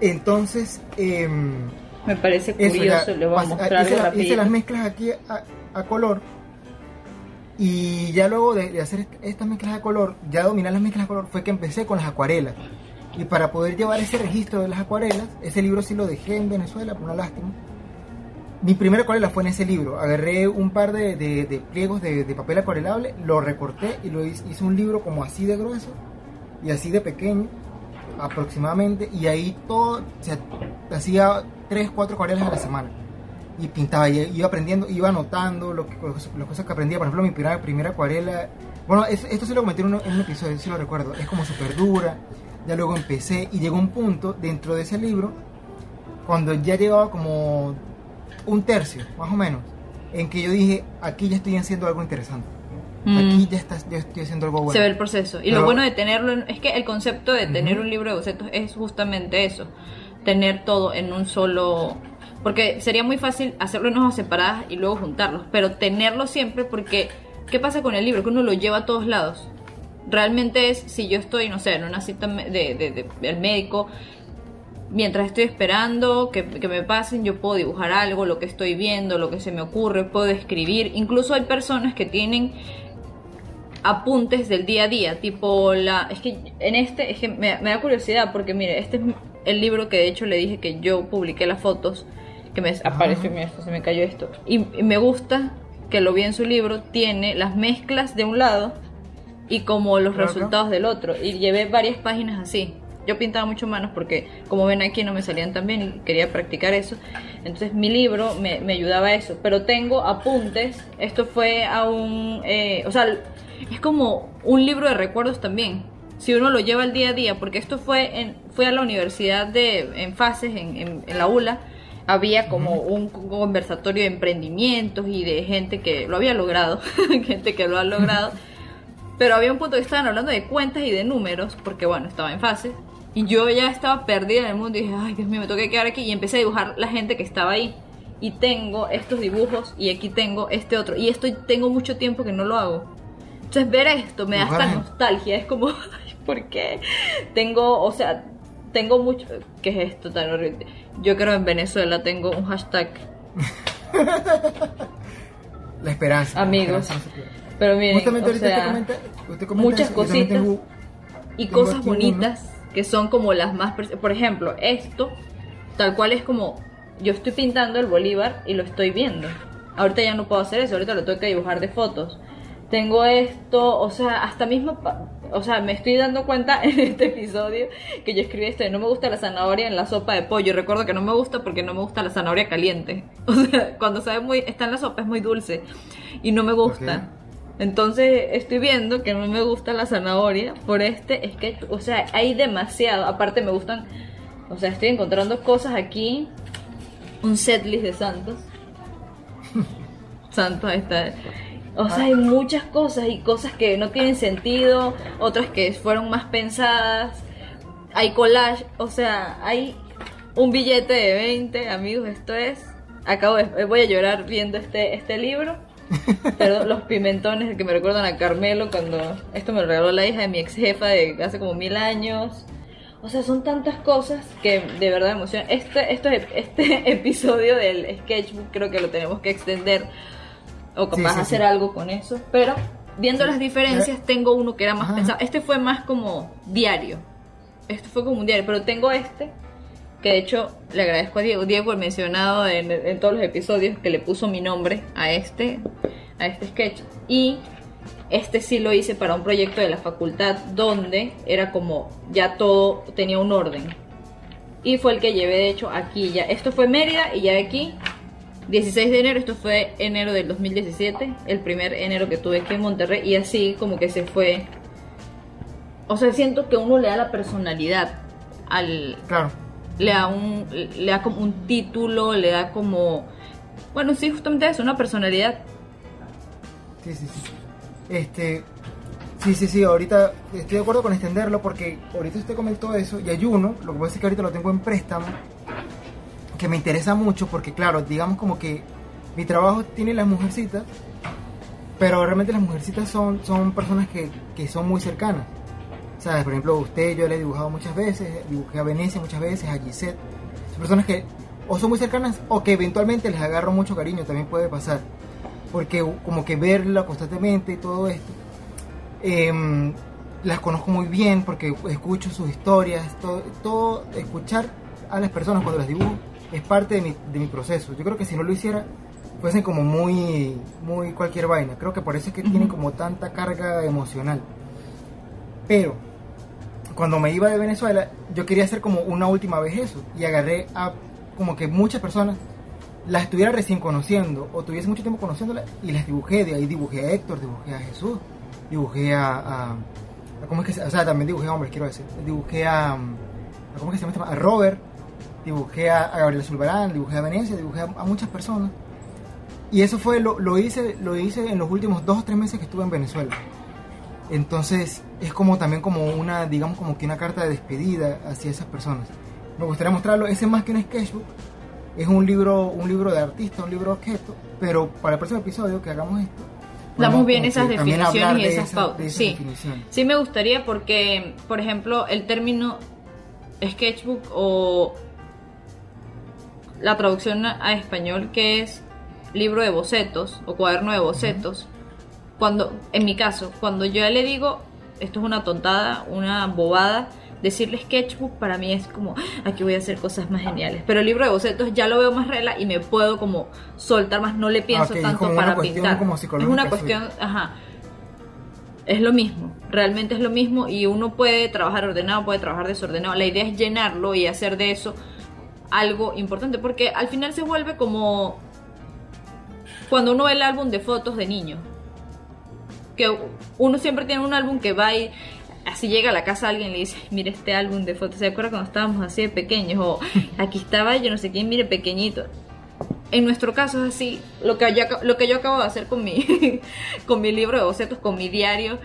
Entonces, em,
Me parece curioso, le voy a
pas-
mostrar
hice, la- hice las mezclas aquí a, a color. Y ya luego de, de hacer est- estas mezclas a color, ya dominar las mezclas a color, fue que empecé con las acuarelas. Y para poder llevar ese registro de las acuarelas, ese libro sí lo dejé en Venezuela, por una lástima. Mi primera acuarela fue en ese libro. Agarré un par de, de- de pliegos de, de papel acuarelable, lo recorté y lo hice, hice un libro como así de grueso y así de pequeño aproximadamente. Y ahí todo, o sea, hacía 3, 4 acuarelas a la semana. Y pintaba, y iba aprendiendo, iba anotando lo que, las cosas que aprendía. Por ejemplo, mi primera, primera acuarela. Bueno, es- esto se lo comenté en un, episodio, si lo recuerdo. Es como súper dura. Ya luego empecé y llegó un punto dentro de ese libro, cuando ya llegaba como un tercio, más o menos, en que yo dije, aquí ya estoy haciendo algo interesante.
Mm.
Aquí ya, está, ya estoy haciendo algo bueno.
Se ve el proceso. Y
Pero-
lo bueno de tenerlo en- es que el concepto de tener un libro de bocetos es justamente eso. Tener todo en un solo... Porque sería muy fácil hacerlo en hojas separadas y luego juntarlos. Pero tenerlo siempre porque... ¿Qué pasa con el libro? Que uno lo lleva a todos lados. Realmente es si yo estoy, no sé, en una cita de, de- de- del médico, mientras estoy esperando que, que me pasen, yo puedo dibujar algo, lo que estoy viendo, lo que se me ocurre, puedo escribir. Incluso hay personas que tienen apuntes del día a día, tipo la... Es que en este, es que me, me da curiosidad porque mire, este es el libro que de hecho le dije que yo publiqué las fotos, que me apareció, mira, esto, se me cayó esto. Y, y me gusta que lo vi en su libro, tiene las mezclas de un lado y como los
Claro,
resultados del otro. Y llevé varias páginas así. Yo pintaba mucho manos porque, como ven aquí, no me salían tan bien y quería practicar eso. Entonces, mi libro me, me ayudaba a eso. Pero tengo apuntes. Esto fue a un. eh, o sea, es como un libro de recuerdos también. Si uno lo lleva al día a día, porque esto fue en, a la universidad de en fases, en, en, en la ULA, había como un conversatorio de emprendimientos y de gente que lo había logrado, [laughs] gente que lo ha logrado. [laughs] Pero había un punto que estaban hablando de cuentas y de números, porque bueno, estaba en fase. Y yo ya estaba perdida en el mundo y dije, ay Dios mío, me tengo que quedar aquí. Y empecé a dibujar la gente que estaba ahí. Y tengo estos dibujos y aquí tengo este otro. Y esto tengo mucho tiempo que no lo hago. Entonces ver esto me da hasta nostalgia. Es como, [laughs] ¿por qué? Tengo, o sea, tengo mucho... ¿Qué es esto tan horrible? Yo creo en Venezuela tengo un hashtag. [laughs]
La esperanza.
Amigos.
La esperanza no.
Pero miren,
Justamente
o sea,
comenta, usted comenta
muchas
eso,
cositas.
tengo-
y
Tengo
cosas
aquí uno.
bonitas que son como las más por ejemplo esto tal cual es como yo estoy pintando el bolívar y lo estoy viendo ahorita ya no puedo hacer eso ahorita lo tengo que dibujar de fotos tengo esto o sea hasta mismo o sea me estoy dando cuenta [laughs] en este episodio que yo escribí esto de no me gusta la zanahoria en la sopa de pollo recuerdo que no me gusta porque no me gusta la zanahoria caliente [laughs] o sea cuando sabe muy está en la sopa es muy dulce y no me gusta entonces estoy viendo que no me gusta la zanahoria por este sketch. O sea, hay demasiado. Aparte me gustan. O sea, estoy encontrando cosas aquí. Un setlist de Santos. [laughs] Santos está. O sea, hay muchas cosas y cosas que no tienen sentido, otras que fueron más pensadas. Hay collage, o sea, hay un billete de 20, amigos, esto es. Acabo de, voy a llorar viendo este este libro. [laughs] Pero los pimentones que me recuerdan a Carmelo cuando esto me lo regaló la hija de mi ex jefa de hace como mil años. O sea, son tantas cosas que de verdad emocionan. Este, esto es- este [laughs] episodio del sketchbook creo que lo tenemos que extender o capaz
Sí, sí,
hacer
sí.
algo con eso. Pero viendo las diferencias, tengo uno que era más pensado. Este fue más como diario. Este fue como un diario, pero tengo este que de hecho le agradezco a Diego, Diego el mencionado en, en todos los episodios que le puso mi nombre a este, a este sketch. Y este sí lo hice para un proyecto de la facultad donde era como ya todo tenía un orden. Y fue el que llevé de hecho aquí ya. Esto fue Mérida y ya aquí 16 de enero, esto fue enero del 2017, el primer enero que tuve aquí en Monterrey y así como que se fue. O sea, siento que uno le da la personalidad al,
Claro.
le da un le da como un título, le da como bueno, sí, justamente eso, una personalidad.
Sí, sí, sí. Este. Sí, sí, sí, ahorita estoy de acuerdo con extenderlo porque ahorita usted comentó eso y hay uno, lo que pasa es que ahorita lo tengo en préstamo, que me interesa mucho porque, claro, digamos como que mi trabajo tiene las mujercitas Pero realmente las mujercitas son, son personas que, que son muy cercanas. ¿Sabes? Por ejemplo, usted yo le he dibujado muchas veces, dibujé a Venecia muchas veces, a Gisette. Son personas que o son muy cercanas o que eventualmente les agarro mucho cariño, también puede pasar. Porque como que verla constantemente y todo esto, em, las conozco muy bien porque escucho sus historias, todo, todo, escuchar a las personas cuando las dibujo es parte de mi, de mi proceso. Yo creo que si no lo hiciera, fuesen como muy, muy cualquier vaina. Creo que por eso es que tienen como tanta carga emocional. Pero cuando me iba de Venezuela, yo quería hacer como una última vez eso. Y agarré a como que muchas personas las estuviera recién conociendo o tuviese mucho tiempo conociéndolas y las dibujé. De ahí dibujé a Héctor, dibujé a Jesús, dibujé a. a, ¿Cómo es que se, O sea, también dibujé a hombres, quiero decir. Dibujé a. ¿Cómo es que se llama? A Robert, dibujé a, a Gabriela Zulbarán, dibujé a Venecia, dibujé a, a muchas personas. Y eso fue, lo, lo, hice, lo hice en los últimos dos o tres meses que estuve en Venezuela. Entonces es como también como una, digamos como que una carta de despedida hacia esas personas. Me gustaría mostrarlo, ese más que un sketchbook, es un libro, un libro de artista, un libro de objeto, pero para el próximo episodio que hagamos esto,
damos bien esas definiciones y esas
pautas.
De sí, sí me gustaría porque, por ejemplo, el término sketchbook o la traducción a español que es libro de bocetos o cuaderno de bocetos, cuando, en mi caso, cuando yo le digo, esto es una tontada, una bobada, decirle sketchbook para mí es como, aquí voy a hacer cosas más geniales. Pero el libro de bocetos ya lo veo más regla y me puedo como soltar más, no le pienso tanto para pintar. es una cuestión, ajá. Es lo mismo, realmente es lo mismo y uno puede trabajar ordenado, puede trabajar desordenado. La idea es llenarlo y hacer de eso algo importante, porque al final se vuelve como cuando uno ve el álbum de fotos de niños. Que uno siempre tiene un álbum que va y así llega a la casa alguien y le dice, mire este álbum de fotos, ¿se acuerda cuando estábamos así de pequeños? O [laughs] aquí estaba yo no sé quién, mire pequeñito. En nuestro caso es así, lo que yo, lo que yo acabo de hacer con mi, [laughs] con mi libro de bocetos, con mi diario,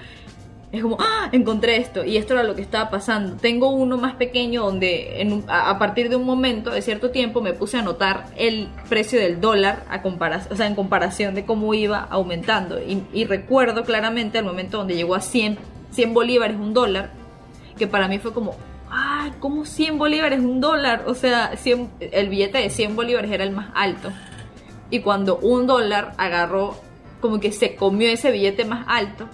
es como, ¡ah! Encontré esto. Y esto era lo que estaba pasando. Tengo uno más pequeño donde en, a, partir de un momento, de cierto tiempo, me puse a anotar el precio del dólar a comparación, o sea, en comparación de cómo iba aumentando. Y, recuerdo claramente el momento donde llegó a 100, 100 bolívares un dólar, que para mí fue como, ¡ay! ¿Cómo 100 bolívares un dólar? O sea, 100, el billete de 100 bolívares era el más alto. Y cuando un dólar agarró, como que se comió ese billete más alto,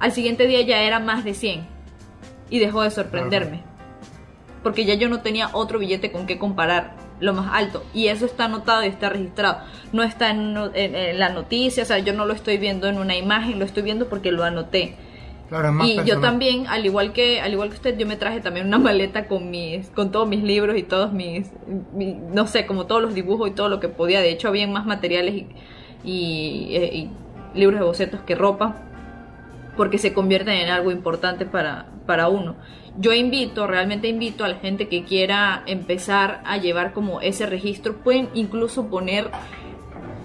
al siguiente día ya era más de 100 y dejó de sorprenderme. Porque ya yo no tenía otro billete con que comparar lo más alto. Y eso está anotado y está registrado. No está en, la noticia, o sea, yo no lo estoy viendo en una imagen, lo estoy viendo porque lo anoté. y yo también, al igual que al igual que usted, yo me traje también una [laughs] maleta con mis con todos mis libros y todos mis, no sé, como todos los dibujos y todo lo que podía. De hecho, había más materiales y, y eh, libros de bocetos que ropa porque se convierten en algo importante para, para uno. Yo invito, realmente invito a la gente que quiera empezar a llevar como ese registro, pueden incluso poner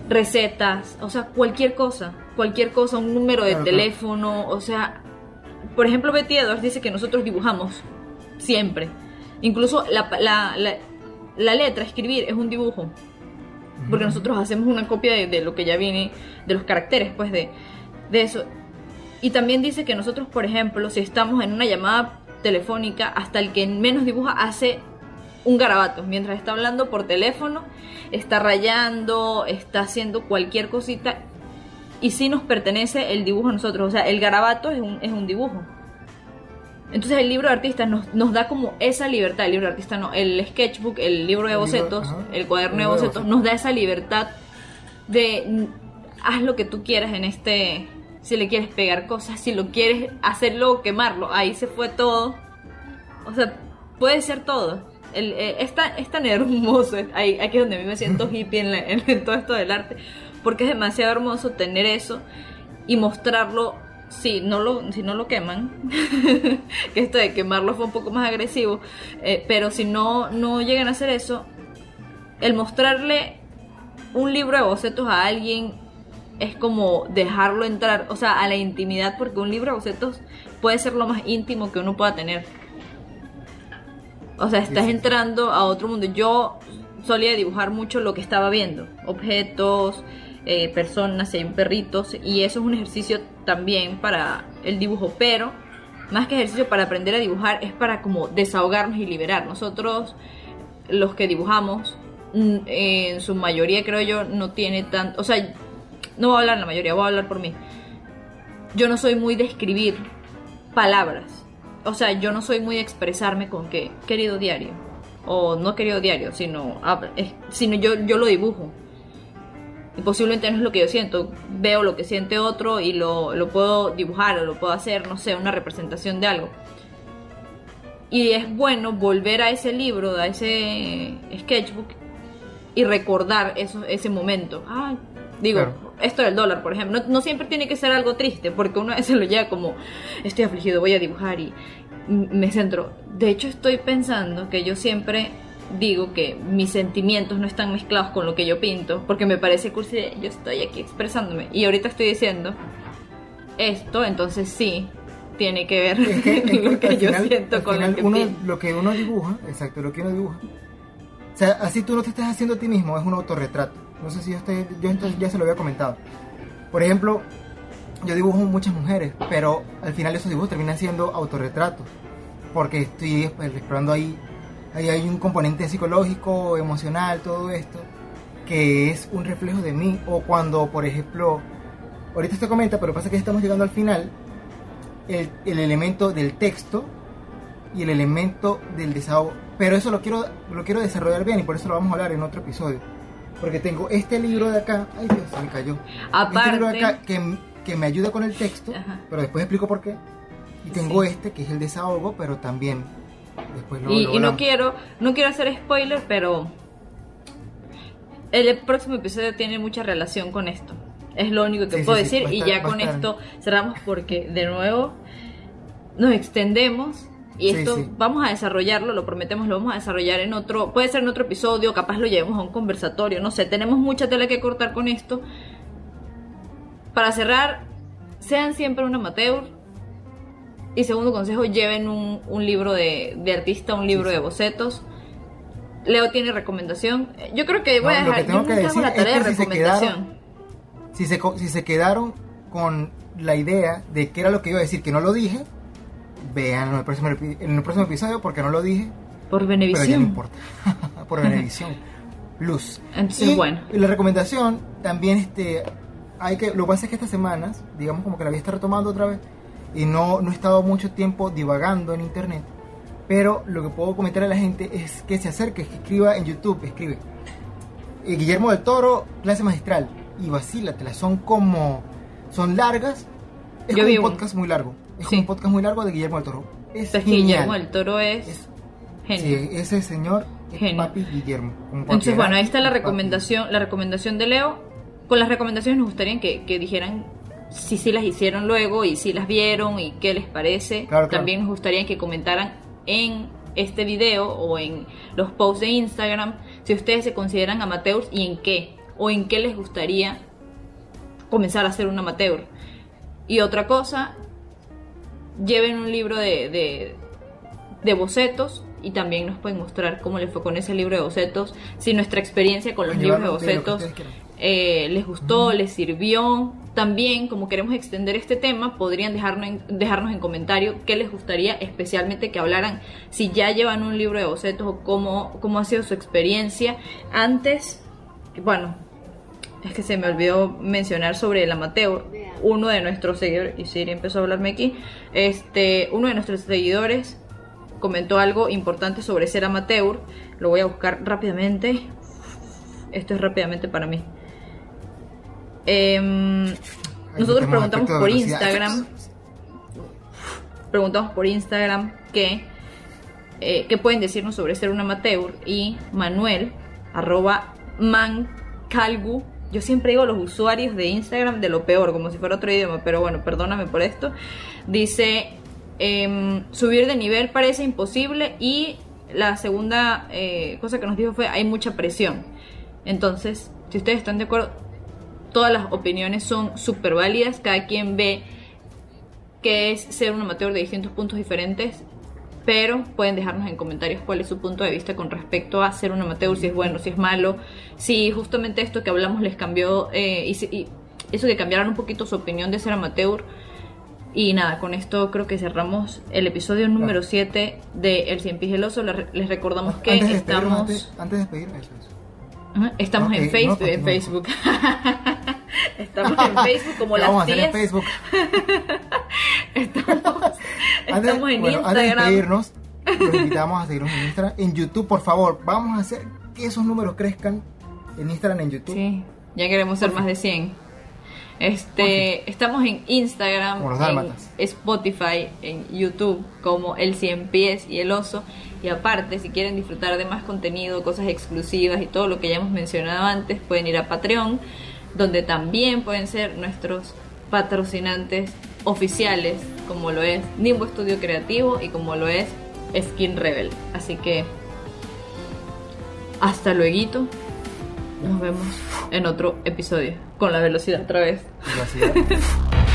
recetas, o sea, cualquier cosa, cualquier cosa, un número de teléfono, o sea, por ejemplo, Betty Edwards dice que nosotros dibujamos siempre, incluso la, la, la, letra, escribir, es un dibujo, porque nosotros hacemos una copia de, de, lo que ya viene, de los caracteres, pues, de, de eso. Y también dice que nosotros, por ejemplo, si estamos en una llamada telefónica, hasta el que menos dibuja hace un garabato. Mientras está hablando por teléfono, está rayando, está haciendo cualquier cosita. Y sí nos pertenece el dibujo a nosotros. O sea, el garabato es un, es un dibujo. Entonces el libro de artistas nos, nos, da como esa libertad, el libro de artista no, el sketchbook, el libro de bocetos, el cuaderno de bocetos, nos da esa libertad de haz lo que tú quieras en este, si le quieres pegar cosas, si lo quieres hacerlo o quemarlo, ahí se fue todo. O sea, puede ser todo. El, eh, es, tan, hermoso, ahí, aquí es donde a mí me siento [laughs] hippie en, [laughs] todo esto del arte, porque es demasiado hermoso tener eso y mostrarlo si no lo, si no lo queman, [laughs] que esto de quemarlo fue un poco más agresivo, eh, pero si no, no llegan a hacer eso, el mostrarle un libro de bocetos a alguien es como dejarlo entrar, o sea, a la intimidad, porque un libro de bocetos puede ser lo más íntimo que uno pueda tener. O sea, estás entrando a otro mundo. Yo solía dibujar mucho lo que estaba viendo, objetos, eh, personas, perritos, y eso es un ejercicio también para el dibujo, pero más que ejercicio para aprender a dibujar, es para como desahogarnos y liberar. Nosotros, los que dibujamos, mm, en su mayoría creo yo, no tiene tanto, o sea, no voy a hablar la mayoría, voy a hablar por mí. Yo no soy muy de escribir palabras. O sea, yo no soy muy de expresarme con que, querido diario. O no querido diario, sino, sino yo, yo lo dibujo. Y posiblemente no es lo que yo siento. Veo lo que siente otro y lo, lo puedo dibujar o lo puedo hacer, no sé, una representación de algo. Y es bueno volver a ese libro, a ese sketchbook y recordar eso, ese momento. Ah, digo, esto del dólar, por ejemplo, no, siempre tiene que ser algo triste, porque uno veces lo lleva como, estoy afligido, voy a dibujar y me centro. De hecho, estoy pensando que yo siempre digo que mis sentimientos no están mezclados con lo que yo pinto, porque me parece cursi, yo estoy aquí expresándome. Y ahorita estoy diciendo esto, entonces sí, tiene que ver [laughs] lo que yo siento con lo que
uno, Lo que uno dibuja, exacto, lo que uno dibuja. O sea, así tú no te estás haciendo a ti mismo, es un autorretrato. No sé si yo, yo ya se lo había comentado. Por ejemplo, yo dibujo muchas mujeres, pero al final esos dibujos terminan siendo autorretratos, porque estoy explorando ahí, ahí hay un componente psicológico, emocional, todo esto, que es un reflejo de mí. O cuando, por ejemplo, ahorita te comenta, pero pasa que estamos llegando al final, el, el elemento del texto y el elemento del desahogo. Pero eso lo quiero, lo quiero desarrollar bien y por eso lo vamos a hablar en otro episodio porque tengo este libro de acá, ay Dios, se me cayó.
Aparte,
este libro de acá que, que me ayuda con el texto, pero después explico por qué. Y tengo este que es el desahogo, pero también después lo,
y, y no quiero no quiero hacer spoiler, pero el próximo episodio tiene mucha relación con esto. Es lo único que puedo decir y ya con esto cerramos porque de nuevo nos extendemos y esto vamos a desarrollarlo, lo prometemos, lo vamos a desarrollar en otro, puede ser en otro episodio, capaz lo llevemos a un conversatorio, no sé, tenemos mucha tela que cortar con esto. Para cerrar, sean siempre un amateur. Y segundo consejo, lleven un, un libro de, de, artista, un libro de bocetos. Leo tiene recomendación. Yo creo que voy a dejar
yo que decir la tarea de recomendación. Si se, si se quedaron con la idea de qué era lo que iba a decir, que no lo dije, vean en el próximo, en el próximo episodio porque no lo dije.
Por Benevisión.
Pero ya no importa. [laughs] por Benevisión. Luz.
Entonces, bueno.
la recomendación también este hay que lo que pasa es que estas semanas, digamos como que la voy a estar retomando otra vez y no no he estado mucho tiempo divagando en internet, pero lo que puedo comentar a la gente es que se acerque, que escriba en YouTube, escribe eh, Guillermo del Toro, clase magistral y vacílatela, son como son largas, es como un podcast muy largo. Es un podcast muy largo de Guillermo del Toro.
Es Guillermo del Toro es,
genio. Sí, ese señor es papi Guillermo.
Entonces, bueno, ahí está la recomendación, la recomendación de Leo. Con las recomendaciones nos gustaría que, que dijeran si sí las hicieron luego y si las vieron y qué les parece. También nos gustaría que comentaran en este video o en los posts de Instagram si ustedes se consideran amateurs y en qué o en qué les gustaría comenzar a ser un amateur. Y otra cosa, lleven un libro de, de, bocetos y también nos pueden mostrar cómo les fue con ese libro de bocetos, si nuestra experiencia con los libros de bocetos eh, les gustó, les sirvió. También, como queremos extender este tema, podrían dejarnos en, dejarnos en comentario qué les gustaría especialmente que hablaran si ya llevan un libro de bocetos o cómo, cómo ha sido su experiencia. Antes, bueno, es que se me olvidó mencionar sobre el amateur. Uno de nuestros seguidores, y Siri empezó a hablarme aquí, este, uno de nuestros seguidores comentó algo importante sobre ser amateur. Lo voy a buscar rápidamente. Esto es rápidamente para mí. Em, nosotros preguntamos por Instagram. Preguntamos por Instagram que, eh, qué pueden decirnos sobre ser un amateur. Y Manuel, arroba mancalgu yo siempre digo los usuarios de Instagram de lo peor, como si fuera otro idioma, pero bueno, perdóname por esto. Dice, em, subir de nivel parece imposible y la segunda eh, cosa que nos dijo fue, hay mucha presión. Entonces, si ustedes están de acuerdo, todas las opiniones son súper válidas, cada quien ve que es ser un amateur de distintos puntos diferentes, pero pueden dejarnos en comentarios cuál es su punto de vista con respecto a ser un amateur, si es bueno, si es malo, si justamente esto que hablamos les cambió eh, y, si- y eso que cambiaron un poquito su opinión de ser amateur. Y nada, con esto creo que cerramos el episodio número 7 de El Cien Pies y el Oso. Les recordamos que
antes de despedirnos,
estamos...
antes, antes de eso.
Ajá, Estamos en
no,
Facebook, en
continúa.
Facebook. [laughs] Estamos en Facebook como
¿Qué
las
vamos a hacer en
tías.
Facebook? [laughs]
Estamos,
Antes,
estamos en
bueno, antes de
Instagram.
despedirnos, los invitamos a seguirnos en Instagram. En YouTube, por favor, vamos a hacer que esos números crezcan en Instagram, en YouTube.
Sí, ya queremos ser más de 100. Este, estamos en Instagram, en. Spotify, en YouTube como El Cien Pies y el Oso. Y aparte, si quieren disfrutar de más contenido, cosas exclusivas y todo lo que ya hemos mencionado antes, pueden ir a Patreon, donde también pueden ser nuestros patrocinantes oficiales, como lo es Nimbo Estudio Creativo y como lo es Skin Rebel. Así que hasta luego. Nos vemos en otro episodio con la velocidad otra vez.
Gracias. [laughs]